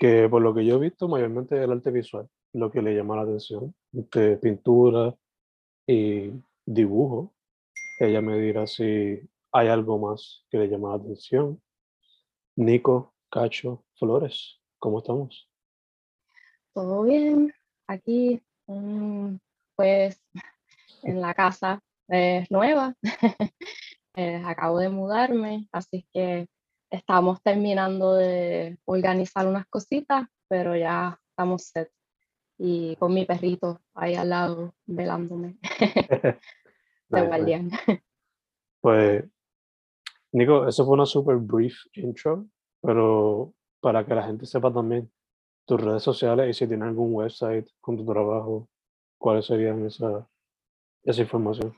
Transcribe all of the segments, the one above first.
que por lo que yo he visto mayormente el arte visual, lo que le llama la atención, de pintura y dibujo. Ella me dirá si hay algo más que le llama la atención. Nico Cacho Flores, ¿cómo estamos? Todo bien, aquí pues en la casa eh, nueva. Eh, acabo de mudarme, así que estamos terminando de organizar unas cositas, pero ya estamos set. Y con mi perrito ahí al lado, velándome de guardián. Pues, Nico, eso fue una super brief intro, pero para que la gente sepa también tus redes sociales y si tienes algún website con tu trabajo, ¿cuáles serían esa, esa información?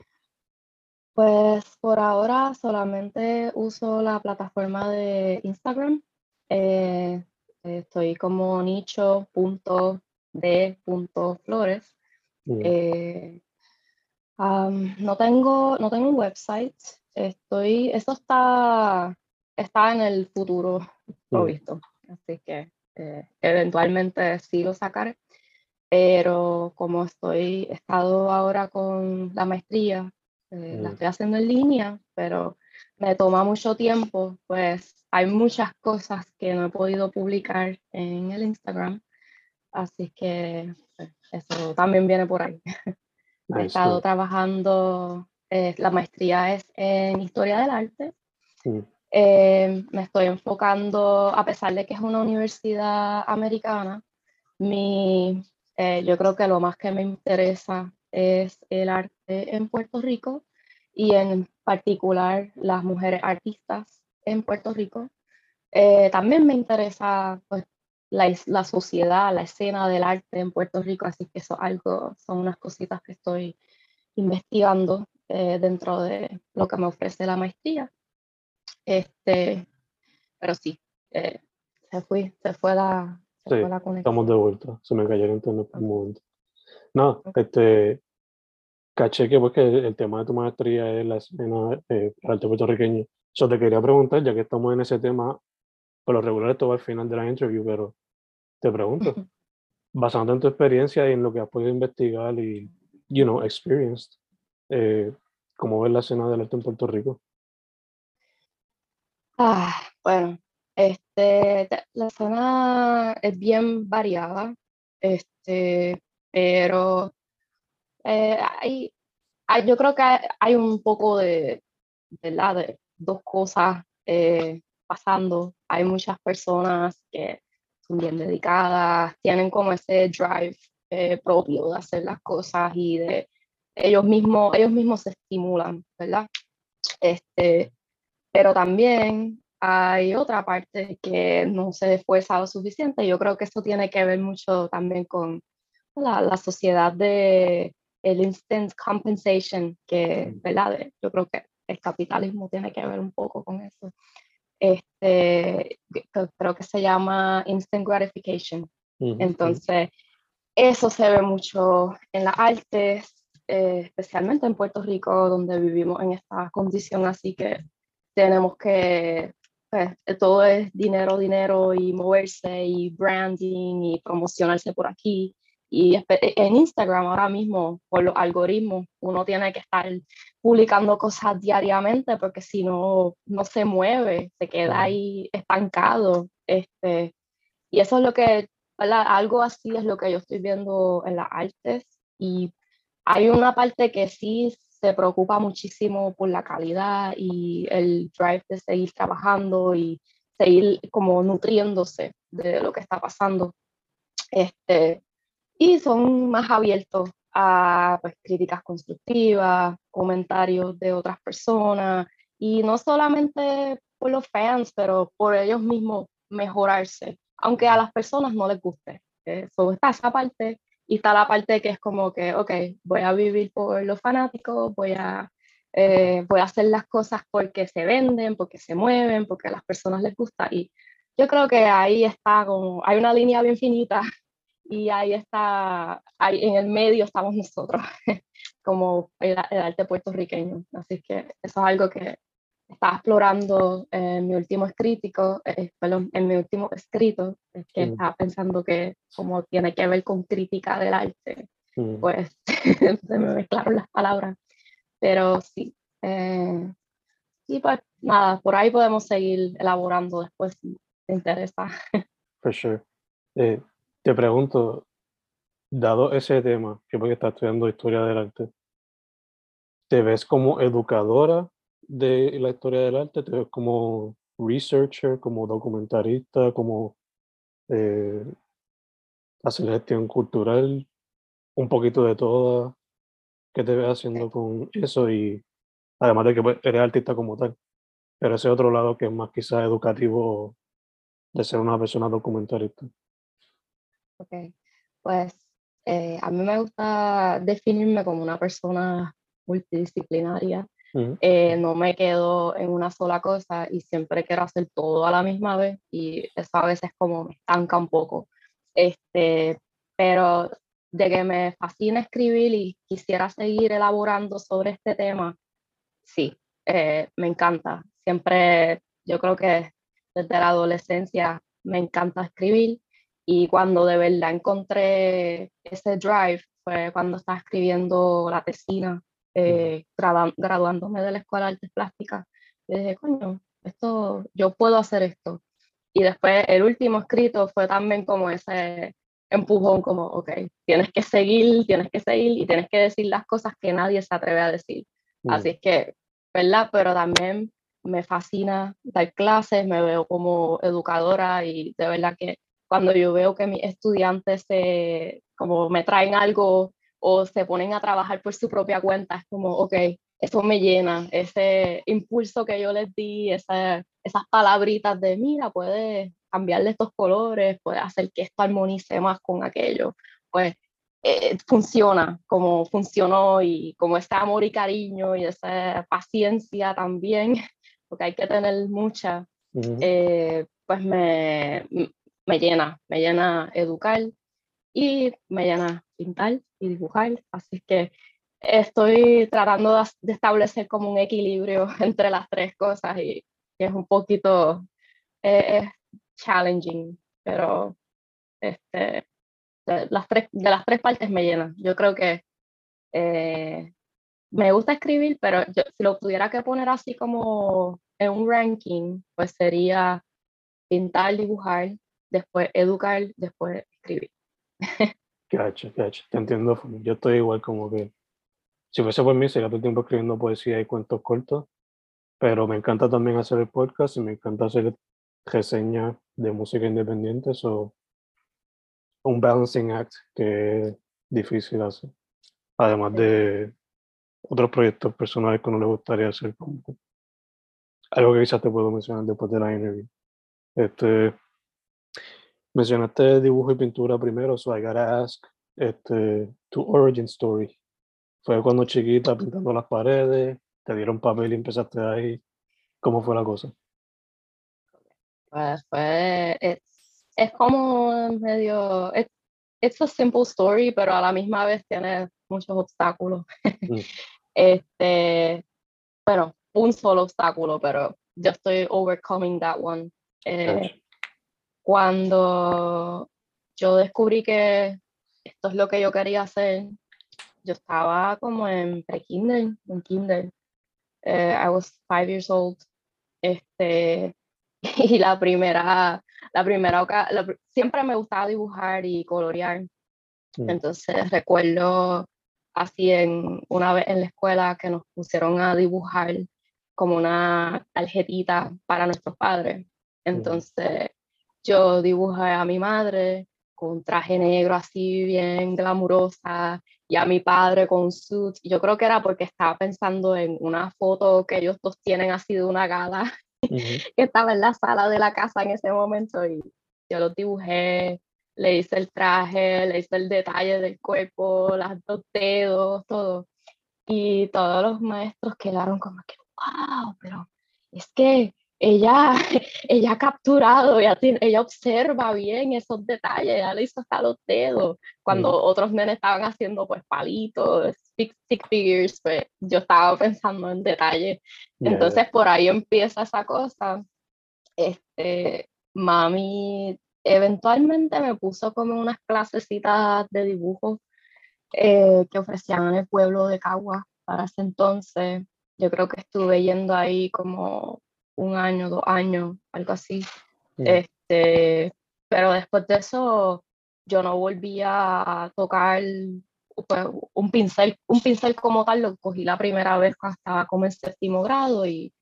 Pues por ahora solamente uso la plataforma de Instagram. Eh, estoy como nicho.d.flores. Eh, no, tengo, no tengo un website. Estoy, esto está, está en el futuro, lo visto. Así que eh, eventualmente sí lo sacaré. Pero como estoy, he estado ahora con la maestría, eh, la estoy haciendo en línea, pero me toma mucho tiempo, pues hay muchas cosas que no he podido publicar en el Instagram, así que pues, eso también viene por ahí. he estado trabajando, eh, la maestría es en historia del arte. Eh, me estoy enfocando, a pesar de que es una universidad americana, mi, yo creo que lo más que me interesa es el arte en Puerto Rico y en particular las mujeres artistas en Puerto Rico. Eh, también me interesa pues, la, la, sociedad, la escena del arte en Puerto Rico, así que eso algo, son unas cositas que estoy investigando eh, dentro de lo que me ofrece la maestría. Este, pero sí, eh, se, fue, se fue la, sí, Estamos de vuelta, se me cayeron en un momento. No, este, caché que, pues, que el tema de tu maestría es la escena eh, arte puertorriqueño. Yo te quería preguntar, ya que estamos en ese tema, por lo regular esto va al final de la entrevista, pero te pregunto, basando en tu experiencia y en lo que has podido investigar y, you know, experienced, eh, ¿cómo ves la escena del arte en Puerto Rico? Ah, bueno, este, la escena es bien variada, este, pero eh, hay, yo creo que hay, un poco de, de dos cosas eh, pasando. Hay muchas personas que son bien dedicadas, tienen como ese drive eh, propio de hacer las cosas y de ellos mismos, ellos mismos se estimulan, ¿verdad? Este, pero también hay otra parte que no se esfuerza lo suficiente. Yo creo que esto tiene que ver mucho también con la, la sociedad de el instant compensation, que, ¿verdad? Yo creo que el capitalismo tiene que ver un poco con eso. Este, creo que se llama instant gratification. Entonces, eso se ve mucho en las artes, eh, especialmente en Puerto Rico, donde vivimos en esta condición, así que tenemos que, pues, todo es dinero, dinero y moverse y branding y promocionarse por aquí. Y en Instagram ahora mismo, por los algoritmos, uno tiene que estar publicando cosas diariamente porque si no, no se mueve, se queda ahí estancado. Este, y eso es lo que, algo así es lo que yo estoy viendo en las artes. Y hay una parte que sí se preocupa muchísimo por la calidad y el drive de seguir trabajando y seguir como nutriéndose de lo que está pasando. Este, y son más abiertos a pues, críticas constructivas, comentarios de otras personas y no solamente por los fans, pero por ellos mismos mejorarse, aunque a las personas no les guste. Eso está esa parte y está la parte que es como que, ok, voy a vivir por los fanáticos, voy a, eh, voy a hacer las cosas porque se venden, porque se mueven, porque a las personas les gusta. Y yo creo que ahí está como, hay una línea bien finita y ahí está, ahí en el medio estamos nosotros, como el, arte puertorriqueño. Así que eso es algo que estaba explorando en mi último escrito, eh, perdón, en mi último escrito, es que estaba pensando que como tiene que ver con crítica del arte, pues se me mezclaron las palabras. Pero sí, eh, sí, pues nada, por ahí podemos seguir elaborando después si te interesa. For sure. Eh, te pregunto, dado ese tema, que porque estás estudiando historia del arte, ¿te ves como educadora de la historia del arte? ¿Te ves como researcher, como documentarista, como eh, hacer gestión cultural? Un poquito de toda. ¿Qué te ves haciendo con eso? Y además de que pues, eres artista como tal, pero ese otro lado que es más quizás educativo de ser una persona documentarista. Ok, pues eh, a mí me gusta definirme como una persona multidisciplinaria. Eh, no me quedo en una sola cosa y siempre quiero hacer todo a la misma vez y eso a veces como me estanca un poco. Este, pero de que me fascina escribir y quisiera seguir elaborando sobre este tema, sí, eh, me encanta. Siempre, yo creo que desde la adolescencia me encanta escribir y cuando de verdad encontré ese drive fue cuando estaba escribiendo la tesina, eh, graduándome de la Escuela de Artes Plásticas. Y dije, coño, esto, yo puedo hacer esto. Y después el último escrito fue también como ese empujón, como, ok, tienes que seguir, tienes que seguir y tienes que decir las cosas que nadie se atreve a decir. Así es que, ¿verdad? Pero también me fascina dar clases, me veo como educadora y de verdad que cuando yo veo que mis estudiantes se, como me traen algo o se ponen a trabajar por su propia cuenta, es como, ok, eso me llena, ese impulso que yo les di, esa, esas palabritas de, mira, puedes cambiarle estos colores, puedes hacer que esto armonice más con aquello, pues eh, funciona como funcionó y como ese amor y cariño y esa paciencia también, porque hay que tener mucha, eh, pues me, me llena, me llena educar y me llena pintar y dibujar. Así que estoy tratando de establecer como un equilibrio entre las tres cosas y es un poquito eh, challenging, pero este, de, las tres, de las tres partes me llena. Yo creo que eh, me gusta escribir, pero si lo tuviera que poner así como en un ranking, pues sería pintar, dibujar, después educar, después escribir. Gacho, gacho, te entiendo. Yo estoy igual como que, si fuese por mí, sería todo el tiempo escribiendo poesía y cuentos cortos, pero me encanta también hacer el podcast y me encanta hacer reseñas de música independiente, o un balancing act que es difícil hacer. Además de otros proyectos personales que no le gustaría hacer, como algo que quizás te puedo mencionar después de la interview. Este, Mencionaste dibujo y pintura primero, so I gotta ask, este, tu origin story. ¿Fue cuando chiquita pintando las paredes? ¿Te dieron papel y empezaste ahí? ¿Cómo fue la cosa? Pues fue, es, es como medio, es, it's a simple story, pero a la misma vez tiene muchos obstáculos. Mm. este, bueno, un solo obstáculo, pero yo estoy overcoming that one. Eh, cuando yo descubrí que esto es lo que yo quería hacer, yo estaba como en pre-kinder, en kinder. Eh, I was five years old. Este, y la primera, la primera, siempre me gustaba dibujar y colorear. Mm. Entonces recuerdo así en una vez en la escuela que nos pusieron a dibujar como una tarjetita para nuestros padres. Entonces yo dibujé a mi madre con traje negro así bien glamurosa y a mi padre con suit. Yo creo que era porque estaba pensando en una foto que ellos dos tienen así de una gala que estaba en la sala de la casa en ese momento y yo los dibujé, le hice el traje, le hice el detalle del cuerpo, las dos dedos, todo. Y todos los maestros quedaron como que, wow, pero es que ella, ella ha capturado, ella, ella observa bien esos detalles, ella le hizo hasta los dedos. Cuando otros nenes estaban haciendo pues palitos, stick, figures, pues yo estaba pensando en detalles. Entonces por ahí empieza esa cosa. Este, mami eventualmente me puso como unas clasecitas de dibujo eh, que ofrecían en el pueblo de Cagua para ese entonces. Yo creo que estuve yendo ahí como un año, dos años, algo así. Este, pero después de eso, yo no volví a tocar pues, un pincel, un pincel como tal, lo cogí la primera vez cuando estaba como en séptimo grado y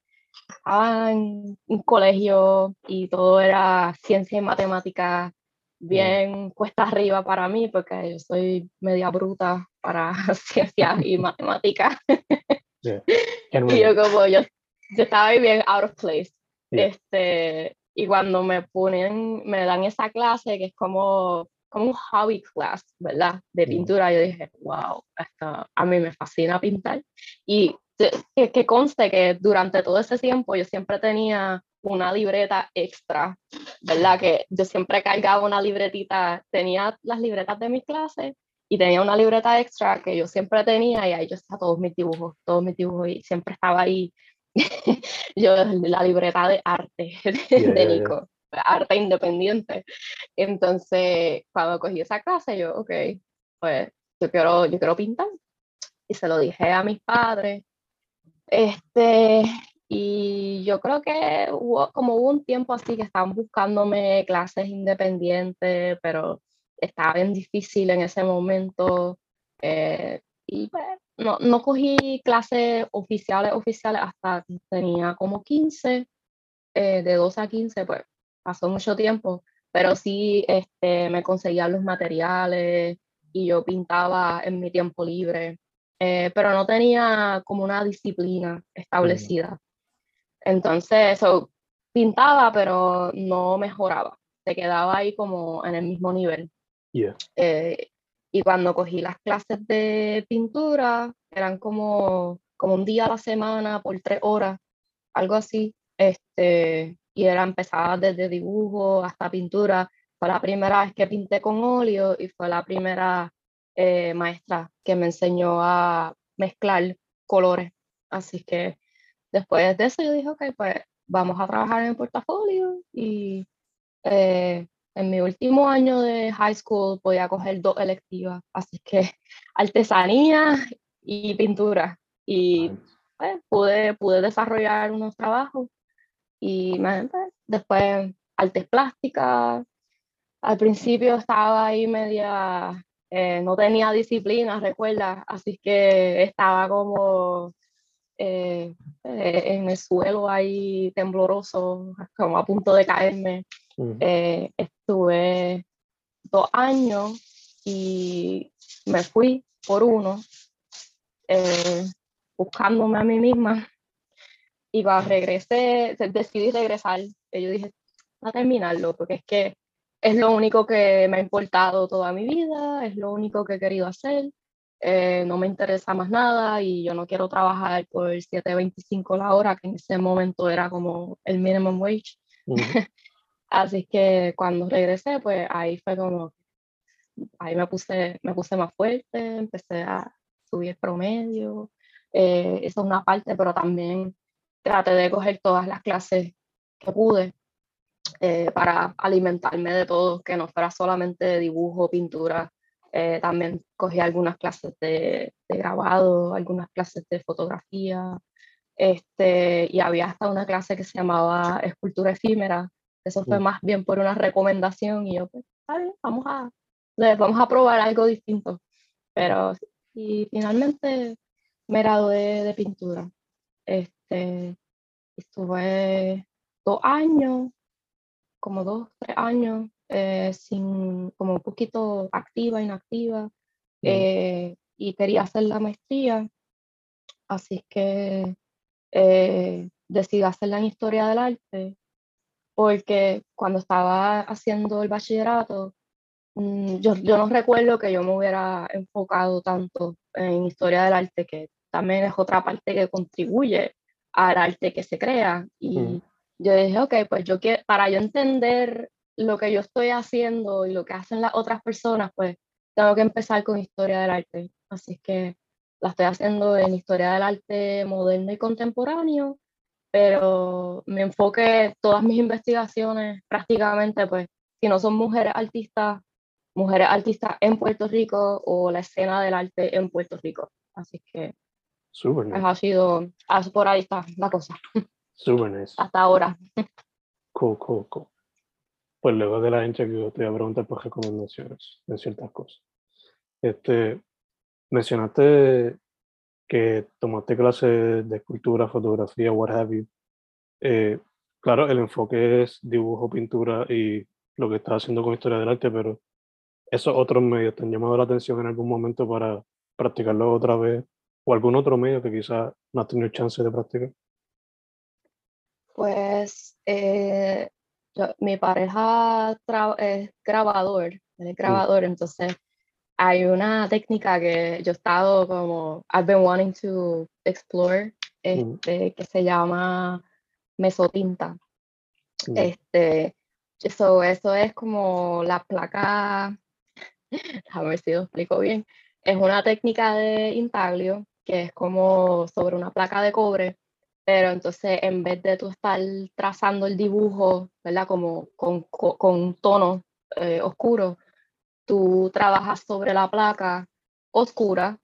estaba en un colegio y todo era ciencia y matemática bien cuesta arriba para mí porque yo soy media bruta para ciencia y matemáticas. y yo como yo yo estaba ahí bien out of place. Este, y cuando me ponen, me dan esa clase que es como, como un hobby class, ¿verdad? De pintura, yo dije, wow, esto, a mí me fascina pintar. Y que, que conste que durante todo ese tiempo yo siempre tenía una libreta extra, ¿verdad? Que yo siempre cargaba una libretita, tenía las libretas de mis clases y tenía una libreta extra que yo siempre tenía y ahí yo estaba todos mis dibujos, todos mis dibujos y siempre estaba ahí yo la libreta de arte de Nico, arte independiente. Entonces, cuando cogí esa clase, yo, ok, pues yo quiero, yo quiero pintar. Y se lo dije a mis padres. Este, y yo creo que hubo, como hubo un tiempo así que estaban buscándome clases independientes, pero estaba bien difícil en ese momento. Eh, y pues, no, no cogí clases oficiales, oficiales hasta tenía como 15, eh, de 12 a 15, pues pasó mucho tiempo, pero sí este, me conseguía los materiales y yo pintaba en mi tiempo libre, eh, pero no tenía como una disciplina establecida. Entonces, eso pintaba, pero no mejoraba, se quedaba ahí como en el mismo nivel. Eh, y cuando cogí las clases de pintura, eran como, como un día a la semana por tres horas, algo así. Este, y era empezaba desde dibujo hasta pintura. Fue la primera vez que pinté con óleo y fue la primera eh, maestra que me enseñó a mezclar colores. Así que después de eso yo dije, ok, pues vamos a trabajar en el portafolio y eh, en mi último año de high school podía coger dos electivas, así que artesanía y pintura. Y pues, pude, pude desarrollar unos trabajos y pues, después artes plásticas. Al principio estaba ahí media, eh, no tenía disciplina, recuerda, así que estaba como eh, eh, en el suelo ahí tembloroso, como a punto de caerme. Eh, estuve dos años y me fui por uno, eh, buscándome a mí misma. Y cuando regresé, decidí regresar. Y yo dije, a terminarlo, porque es que es lo único que me ha importado toda mi vida, es lo único que he querido hacer. Eh, no me interesa más nada y yo no quiero trabajar por 7.25 la hora, que en ese momento era como el minimum wage. Así que cuando regresé, pues ahí fue como, ahí me puse, me puse más fuerte, empecé a subir promedio, eh, eso es una parte, pero también traté de coger todas las clases que pude eh, para alimentarme de todo, que no fuera solamente dibujo, pintura. Eh, también cogí algunas clases de, de, grabado, algunas clases de fotografía, este, y había hasta una clase que se llamaba escultura efímera. Eso fue más bien por una recomendación y yo, pues, vamos a, vamos a probar algo distinto. Pero, y finalmente me gradué de pintura. Este, estuve dos años, como dos, tres años, eh, sin, como un poquito activa, inactiva, eh, y quería hacer la maestría, así que eh, decidí hacerla en historia del arte, porque cuando estaba haciendo el bachillerato, mm, yo, yo no recuerdo que yo me hubiera enfocado tanto en historia del arte, que también es otra parte que contribuye al arte que se crea. Y mm. yo dije, ok, pues yo quiero, para yo entender lo que yo estoy haciendo y lo que hacen las otras personas, pues tengo que empezar con historia del arte. Así que la estoy haciendo en historia del arte moderno y contemporáneo, pero mi enfoque, todas mis investigaciones prácticamente, pues, si no son mujeres artistas, mujeres artistas en Puerto Rico o la escena del arte en Puerto Rico. Así que Super nice. ha sido, por ahí está la cosa. Super nice. Hasta ahora. Cool, cool, cool. Pues luego de la entrevista te voy a preguntar por recomendaciones en ciertas cosas. Este, mencionaste que tomaste clases de escultura, fotografía, what have you. Eh, claro, el enfoque es dibujo, pintura y lo que estás haciendo con historia del arte, pero esos otros medios te han llamado la atención en algún momento para practicarlo otra vez o algún otro medio que quizás no has tenido chance de practicar? Pues eh, mi pareja es grabador, es grabador, entonces hay una técnica que yo he estado como, I've been wanting to explore, este, que se llama mesotinta. Este, eso, eso es como la placa, a ver si lo explico bien, es una técnica de intaglio que es como sobre una placa de cobre, pero entonces en vez de tú estar trazando el dibujo, ¿verdad? Como con, con un tono eh, oscuro, tú trabajas sobre la placa oscura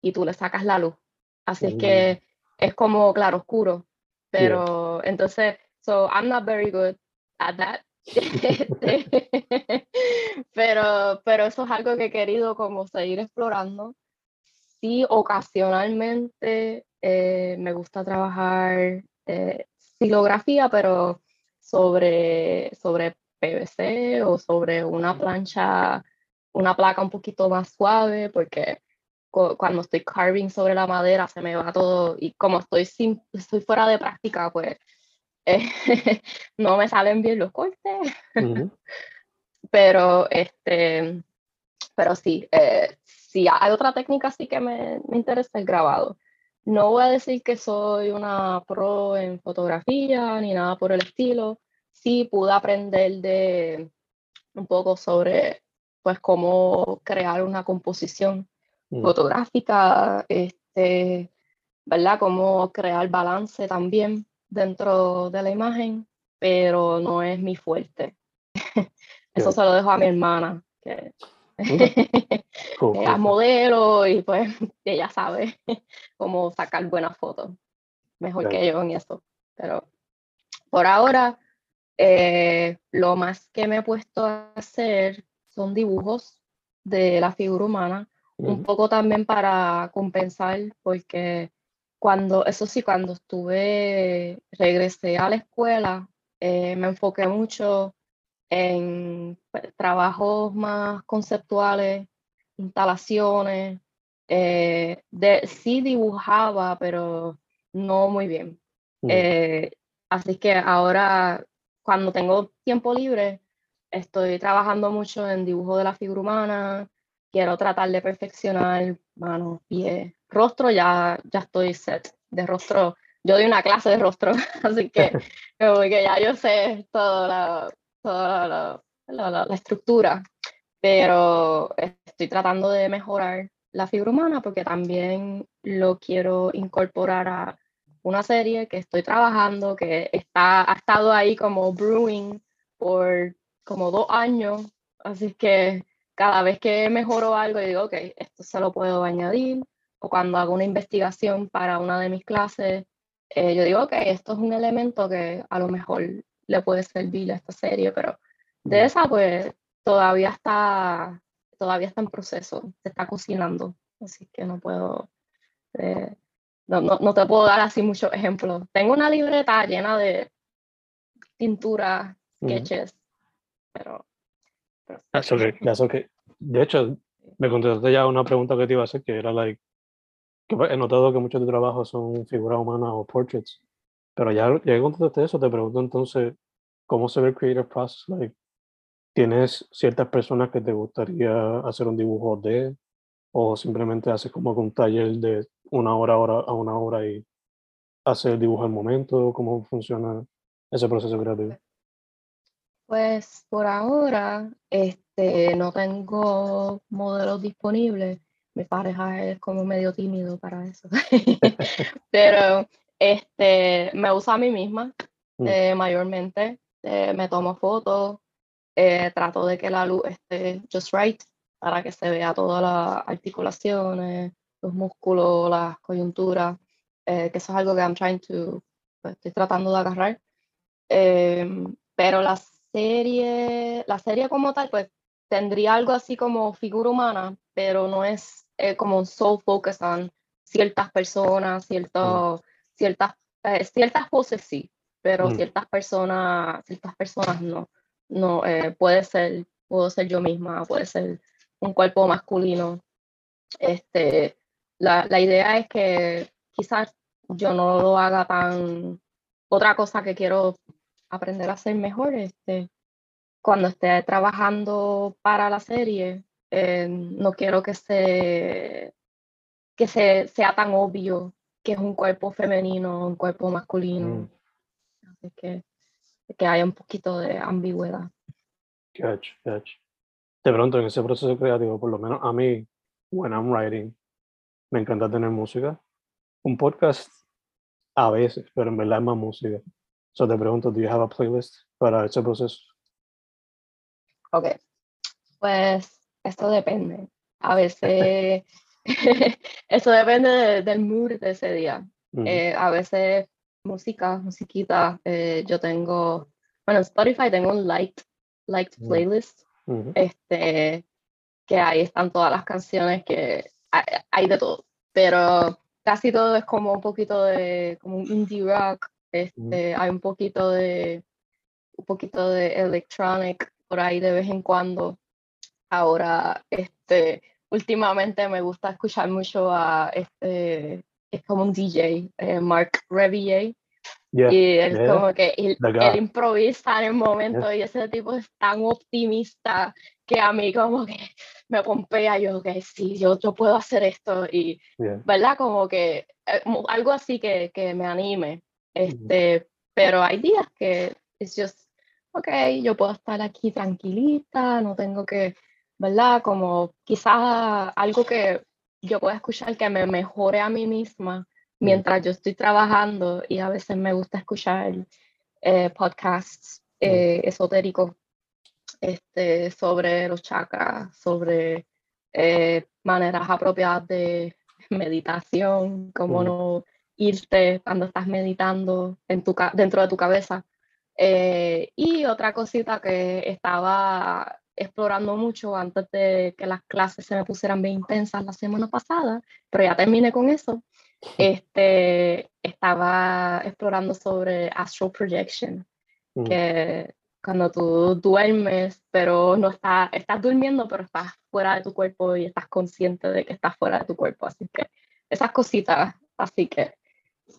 y tú le sacas la luz. Así que es como claro oscuro, pero entonces, so I'm not very good at that. pero, pero eso es algo que he querido como seguir explorando sí, ocasionalmente eh, me gusta trabajar eh, silografía, pero sobre, sobre PVC o sobre una plancha, una placa un poquito más suave, porque cuando estoy carving sobre la madera se me va todo y como estoy, sin, estoy fuera de práctica, pues no me salen bien los cortes. pero, este, pero sí, eh, si hay otra técnica sí que me, me, interesa el grabado. No voy a decir que soy una pro en fotografía ni nada por el estilo. Sí pude aprender de un poco sobre pues cómo crear una composición mm. fotográfica, este, ¿verdad? Cómo crear balance también dentro de la imagen, pero no es mi fuerte. Eso se lo dejo a mi hermana, que a modelo y pues ella sabe cómo sacar buenas fotos. Mejor que yo en eso. Pero por ahora, eh, lo más que me he puesto a hacer son dibujos de la figura humana, un poco también para compensar, porque cuando, eso sí, cuando estuve, regresé a la escuela, eh, me enfoqué mucho en pues, trabajos más conceptuales, instalaciones. Eh, de, sí dibujaba, pero no muy bien. Eh, así que ahora, cuando tengo tiempo libre, estoy trabajando mucho en dibujo de la figura humana. Quiero tratar de perfeccionar manos, pies, rostro, ya, ya estoy set de rostro. Yo doy una clase de rostro, así que, que ya yo sé todo la, toda la, la, estructura, pero estoy tratando de mejorar la figura humana porque también lo quiero incorporar a una serie que estoy trabajando, que está, ha estado ahí como brewing por como dos años, así que cada vez que mejoro algo, digo, ok, esto se lo puedo añadir, o cuando hago una investigación para una de mis clases, eh, yo digo, ok, esto es un elemento que a lo mejor le puede servir a esta serie, pero de esa, pues todavía está, todavía está en proceso, se está cocinando, así que no puedo, eh, no, no, no, te puedo dar así muchos ejemplos. Tengo una libreta llena de pinturas, sketches, pero... pero that's okay, that's okay. De hecho, me contestaste ya una pregunta que te iba a hacer, que era like, que he notado que muchos de trabajos son figuras humanas o portraits, pero ya, ya contestaste eso, te pregunto entonces, ¿cómo se ve el creative process? Like, ¿Tienes ciertas personas que te gustaría hacer un dibujo de, o simplemente haces como un taller de una hora, hora a una hora y hacer el dibujo al momento? ¿Cómo funciona ese proceso creativo? Pues por ahora este, no tengo modelos disponibles. Mi pareja es como medio tímido para eso. Pero este, me uso a mí misma mm. eh, mayormente. Eh, me tomo fotos, eh, trato de que la luz esté just right para que se vea todas las articulaciones, los músculos, las coyunturas, que eso es algo que I'm trying to, pues, estoy tratando de agarrar. Em, pero la serie, la serie como tal, pues tendría algo así como figura humana, pero no es eh, como un sole focus on ciertas personas, ciertos, ciertas, ciertas poses sí, pero mm. ciertas personas, ciertas personas no no, eh, puede ser, puedo ser yo misma, puede ser un cuerpo masculino. Este, la, la idea es que quizás yo no lo haga tan... Otra cosa que quiero aprender a hacer mejor, este, cuando esté trabajando para la serie, eh, no quiero que se que se, sea tan obvio que es un cuerpo femenino, un cuerpo masculino. Mm. Así que que haya un poquito de ambigüedad. Catch, catch. De pronto, en ese proceso creativo, por lo menos a mí, when I'm writing, me encanta tener música. Un podcast a veces, pero en verdad es más música. So te pregunto, ¿do you have a playlist para ese proceso? Ok, pues esto depende. A veces, eso depende del mood de ese día. Eh, a veces música, musiquita. Eh, yo tengo, bueno, en Spotify tengo un liked, liked mm. playlist, este, que ahí están todas las canciones que hay, de todo, pero casi todo es como un poquito de, como un indie rock, este, hay un poquito de, un poquito de electronic por ahí de vez en cuando. Ahora, este, últimamente me gusta escuchar mucho a este es como un DJ, eh, Mark Revillet. y es como que él, improvisa en el momento y ese tipo es tan optimista que a mí como que me pompea, yo que sí, yo, yo puedo hacer esto y, ¿verdad? Como que eh, algo así que, que me anime. Este, Pero hay días que es just, ok, yo puedo estar aquí tranquilita, no tengo que, ¿verdad? Como quizás algo que yo puedo escuchar que me mejore a mí misma mientras yo estoy trabajando y a veces me gusta escuchar eh, podcasts eh, esotéricos este, sobre los chakras, sobre eh, maneras apropiadas de meditación, cómo no irte cuando estás meditando en tu, dentro de tu cabeza. y otra cosita que estaba explorando mucho antes de que las clases se me pusieran bien intensas la semana pasada, pero ya terminé con eso. Este, estaba explorando sobre astral projection, mm. que cuando tú duermes, pero no estás, estás durmiendo, pero estás fuera de tu cuerpo y estás consciente de que estás fuera de tu cuerpo. Así que esas cositas, así que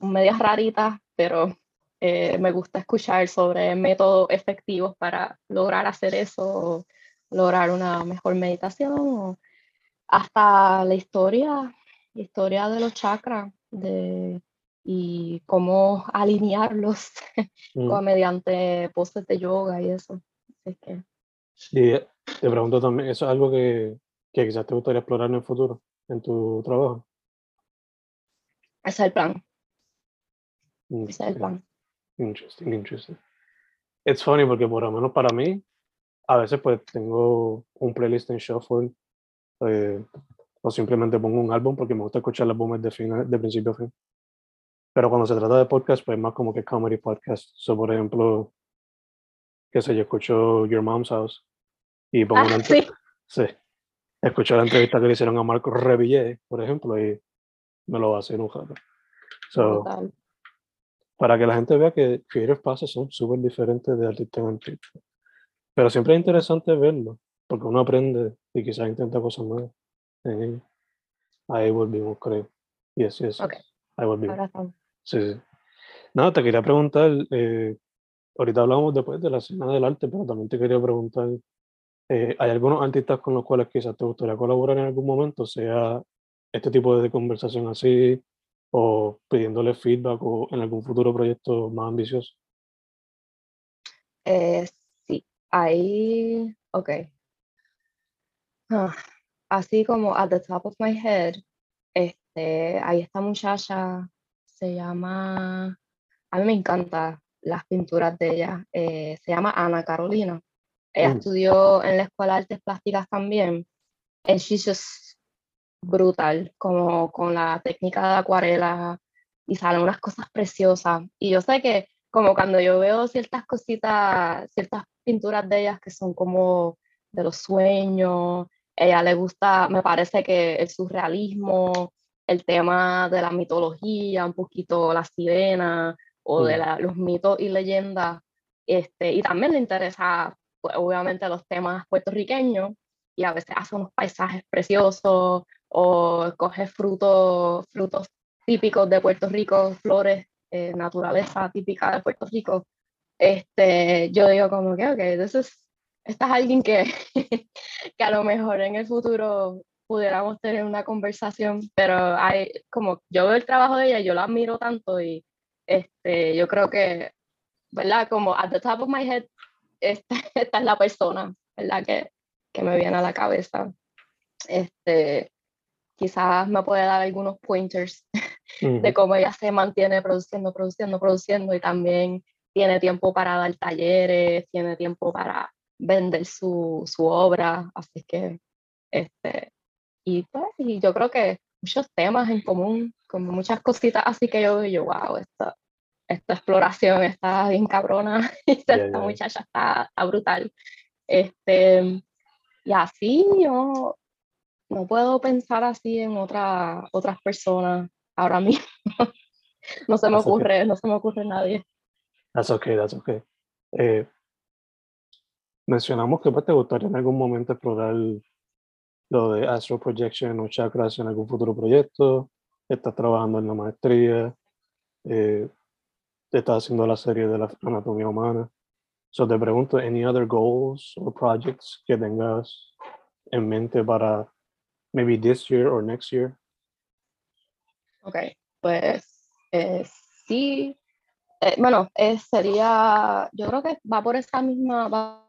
medias raritas, pero eh, me gusta escuchar sobre métodos efectivos para lograr hacer eso lograr una mejor meditación o hasta la historia, historia de los chakras de, y cómo alinearlos mm. mediante poses de yoga y eso. Sí, Te pregunto también, ¿eso es algo que, que quizás te gustaría explorar en el futuro, en tu trabajo? Ese es el plan. Mm, Ese es el plan. Interesting, interesting. It's funny porque por lo menos para mí, a veces pues tengo un playlist en shuffle eh, o simplemente pongo un álbum porque me gusta escuchar álbumes de, fin, de principio a fin. Pero cuando se trata de podcast, pues más como que comedy podcast. So, por ejemplo, qué sé yo, escucho Your Mom's House y pongo Ah, una sí. Sí. Escuché la entrevista que le hicieron a Marco Revillé, por ejemplo, y me lo va a hacer un rato. So, Brutal. Para que la gente vea que creative process son súper diferentes de artista en artista. Pero siempre es interesante verlo, porque uno aprende y quizás intenta cosas nuevas en ello. Ahí volvimos, creo. Yes, yes. Ok. Ahí volvimos. Sí, sí. Nada, te quería preguntar, eh, ahorita hablamos después de la escena del arte, pero también te quería preguntar, eh, ¿hay algunos artistas con los cuales quizás te gustaría colaborar en algún momento, sea este tipo de conversación así, o pidiéndole feedback o en algún futuro proyecto más ambicioso? Eh, sí, ahí, ok. Ah, así como at the top of my head, este, ahí esta muchacha se llama, a mí me encanta las pinturas de ella, eh, se llama Ana Carolina. Ella Mm. estudió en la Escuela de Artes Plásticas también, and she's just brutal, como con la técnica de acuarela, y salen unas cosas preciosas. Y yo sé que como cuando yo veo ciertas cositas, ciertas pinturas de ellas que son como de los sueños, ella le gusta, me parece que el surrealismo, el tema de la mitología, un poquito la sirena o de Mm. la- los mitos y leyendas, este, y también le interesa, pues, obviamente, los temas puertorriqueños y a veces hace unos paisajes preciosos o coge frutos, frutos típicos de Puerto Rico, flores, eh, naturaleza típica de Puerto Rico. Este, yo digo como que, ok, this is- esta es alguien que, que a lo mejor en el futuro pudiéramos tener una conversación, pero hay, como yo veo el trabajo de ella, yo la admiro tanto y este, yo creo que, ¿verdad? Como at the top of my head, esta, esta es la persona, ¿verdad? Que, que me viene a la cabeza. Este, quizás me puede dar algunos pointers Ujú. de cómo ella se mantiene produciendo, produciendo, produciendo y también tiene tiempo para dar talleres, tiene tiempo para vender su, su obra, así que, este, y pues, y yo creo que muchos temas en común, como muchas cositas así que yo yo, wow, esta, esta exploración está bien cabrona, y esta Ya, ya. muchacha está, está brutal. Este, y así yo no puedo pensar así en otra, otras personas ahora mismo. No se me That's okay. ocurre, no se me ocurre nadie. That's okay, that's okay. Eh, mencionamos que pues, te gustaría en algún momento explorar lo de Astro Projection o chakras en algún futuro proyecto. Estás trabajando en la maestría. Eh, estás haciendo la serie de la anatomía humana. So te pregunto, any other goals or projects que tengas en mente para maybe this year or next year? Ok, pues eh, sí. Eh, bueno, eh, sería, yo creo que va por esa misma va-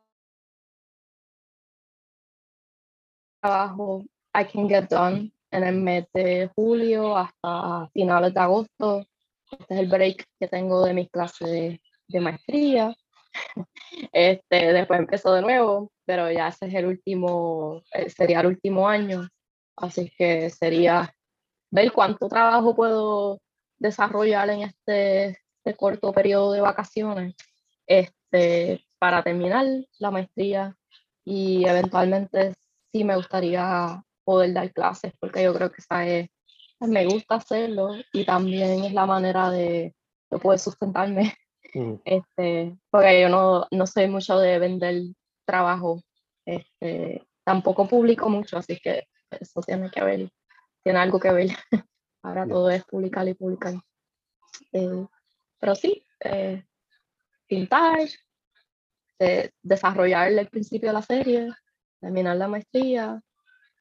trabajo I can get done en el mes de julio hasta finales de agosto. Este es el break que tengo de mis clases de, de maestría. Este, después empezó de nuevo, pero ya ese es el último, eh, sería el último año. Así que sería ver cuánto trabajo puedo desarrollar en este, este corto periodo de vacaciones este, para terminar la maestría y eventualmente sí me gustaría poder dar clases porque yo creo que esa es, me gusta hacerlo y también es la manera de, de poder sustentarme. Mm, este, porque yo no, no soy mucho de vender trabajo, este, tampoco publico mucho, así que eso tiene que ver, tiene algo que ver. Ahora todo es publicar y publicar. Eh, pero sí, eh, pintar, de- desarrollar el principio de la serie, terminar la maestría,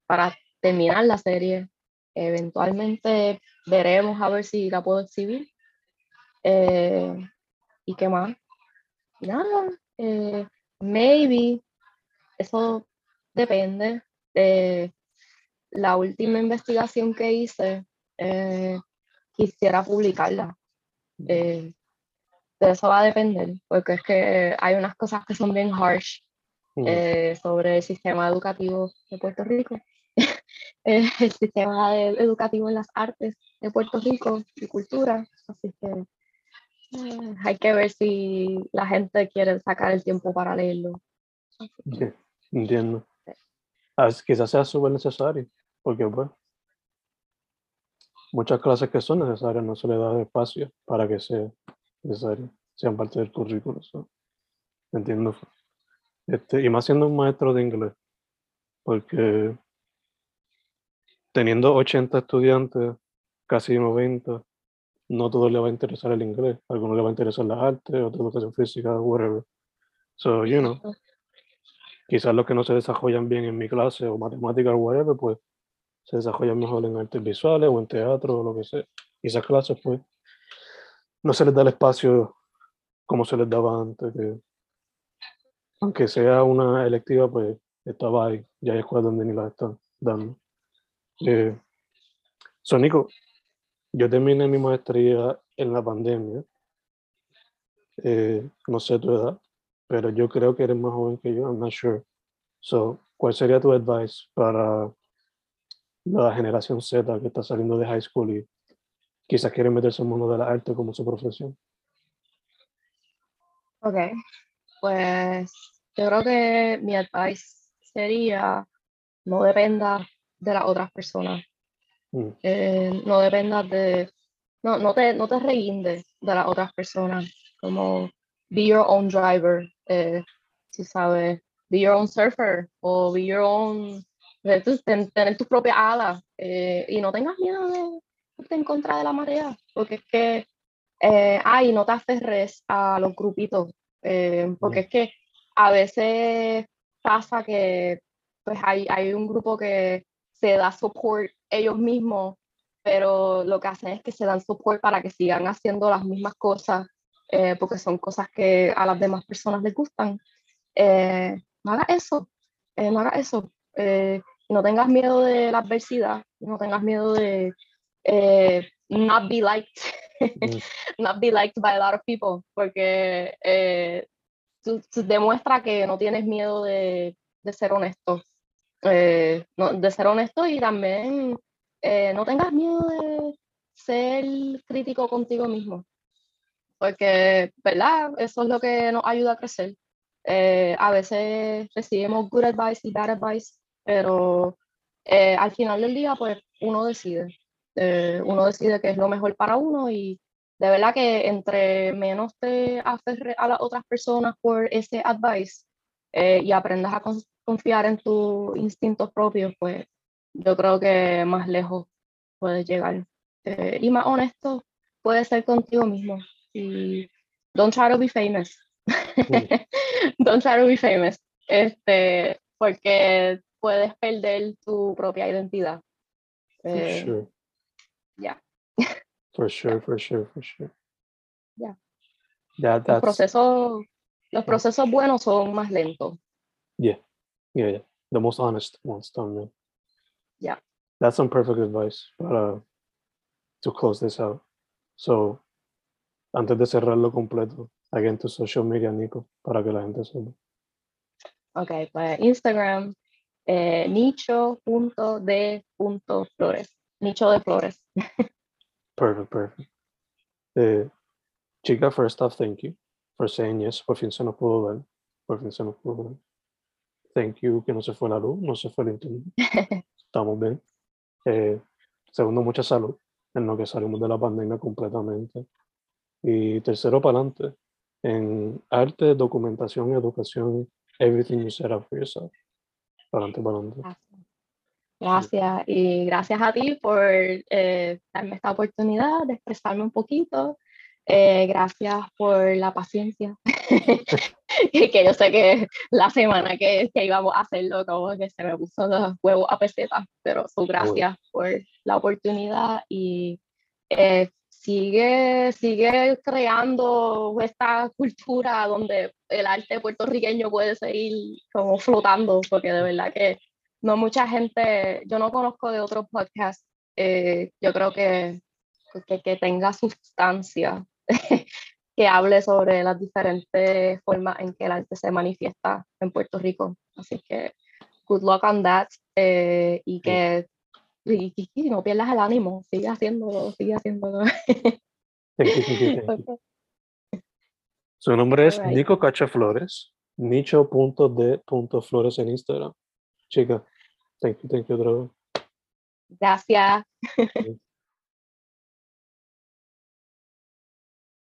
para terminar la serie. Eventualmente veremos a ver si la puedo exhibir. Eh, ¿Y qué más? Nada, eh, maybe, eso depende. de la última investigación que hice, eh, quisiera publicarla. Eh, de eso va a depender, porque es que hay unas cosas que son bien harsh mm. sobre el sistema educativo de Puerto Rico, el sistema educativo en las artes de Puerto Rico y cultura, así que hay que ver si la gente quiere sacar el tiempo para leerlo. entiendo. Quizás sea súper necesario, porque pues muchas clases que son necesarias no se le da espacio para que sea necesario, sean parte del currículo. Entiendo. Este, y más siendo un maestro de inglés, porque teniendo 80 estudiantes, casi 90, no todo le va a interesar el inglés. A algunos le va a interesar las artes, otros educación física, whatever. So, you know, quizás los que no se desarrollan bien en mi clase o matemática o whatever, pues se desarrollan mejor en artes visuales o en teatro o lo que sea. Y esas clases, pues, no se les da el espacio como se les daba antes. Que, aunque sea una electiva, pues estaba ahí. Ya hay escuelas donde ni la están dando. Eh, Sonico, yo terminé mi maestría en la pandemia. Eh, no sé tu edad, pero yo creo que eres más joven que yo, I'm not sure. So, ¿cuál sería tu advice para la generación Z que está saliendo de high school y quizás quiere meterse en el mundo de la arte como su profesión? Ok, pues yo creo que mi advice sería no dependa de las otras personas. Mm. Eh, no dependas de, no, no te, no te de las otras personas, como be your own driver, eh, si sabes, be your own surfer o be your own, tener tus propias alas eh, y no tengas miedo de irte en contra de la marea, porque es que, eh, ay, no te aferres a los grupitos, porque mm. es que a veces pasa que pues hay, hay un grupo que se da support ellos mismos, pero lo que hacen es que se dan support para que sigan haciendo las mismas cosas, eh, porque son cosas que a las demás personas les gustan. Eh, no hagas eso, eh, no hagas eso. no tengas miedo de la adversidad, no tengas miedo de not be liked, mm. not be liked by a lot of people, porque demuestra que no tienes miedo de, de ser honesto eh, de ser honesto y también eh, no tengas miedo de ser crítico contigo mismo, porque, ¿verdad? Eso es lo que nos ayuda a crecer. Eh, a veces recibimos good advice y bad advice, pero al final del día, pues uno decide. uno decide qué es lo mejor para uno y de verdad que entre menos te aferres a las otras personas por ese advice y aprendas a, confiar en tus instintos propios, pues yo creo que más lejos puedes llegar. Eh, y más honesto puedes ser contigo mismo. Y don't try to be famous. don't try to be famous. Este, porque puedes perder tu propia identidad. For eh, sure. Yeah. for sure, for sure, for sure. Yeah. That, that's... Los procesos, los procesos buenos son más lentos. Yeah. Yeah, yeah. The most honest ones done. Yeah. That's some perfect advice para to close this out. So, antes de cerrarlo completo, again to social media, Nico, para que la gente sepa. Ok, pues Instagram, eh, nicho.de.flores. Nicho de flores. perfect, perfect. Eh, chica, first off, thank you for saying yes. Por fin se nos pudo ver. Por fin se nos pudo ver. Thank you, que no se fue la luz, no se fue el internet. Estamos bien. Eh, segundo, mucha salud, en lo que salimos de la pandemia completamente. Y tercero, para adelante, en arte, documentación, educación, everything you set up for yourself. Para adelante, para adelante. Gracias. Y gracias a ti por eh, darme esta oportunidad de expresarme un poquito. Eh, gracias por la paciencia. que yo sé que la semana que, que, íbamos a hacerlo, como que se me puso los huevos a peseta, pero su gracias por la oportunidad y eh, sigue, sigue creando esta cultura donde el arte puertorriqueño puede seguir como flotando, porque de verdad que no mucha gente, yo no conozco de otros podcasts, eh, yo creo que, que, que tenga sustancia, que hable sobre las diferentes formas en que el arte se manifiesta en Puerto Rico. Así que, good luck on that, eh, y que y, no pierdas el ánimo, sigue haciéndolo, sigue haciéndolo. Su nombre es Nico Cacha Flores, nicho.d.flores en Instagram. Chica, thank you, thank you, Gracias.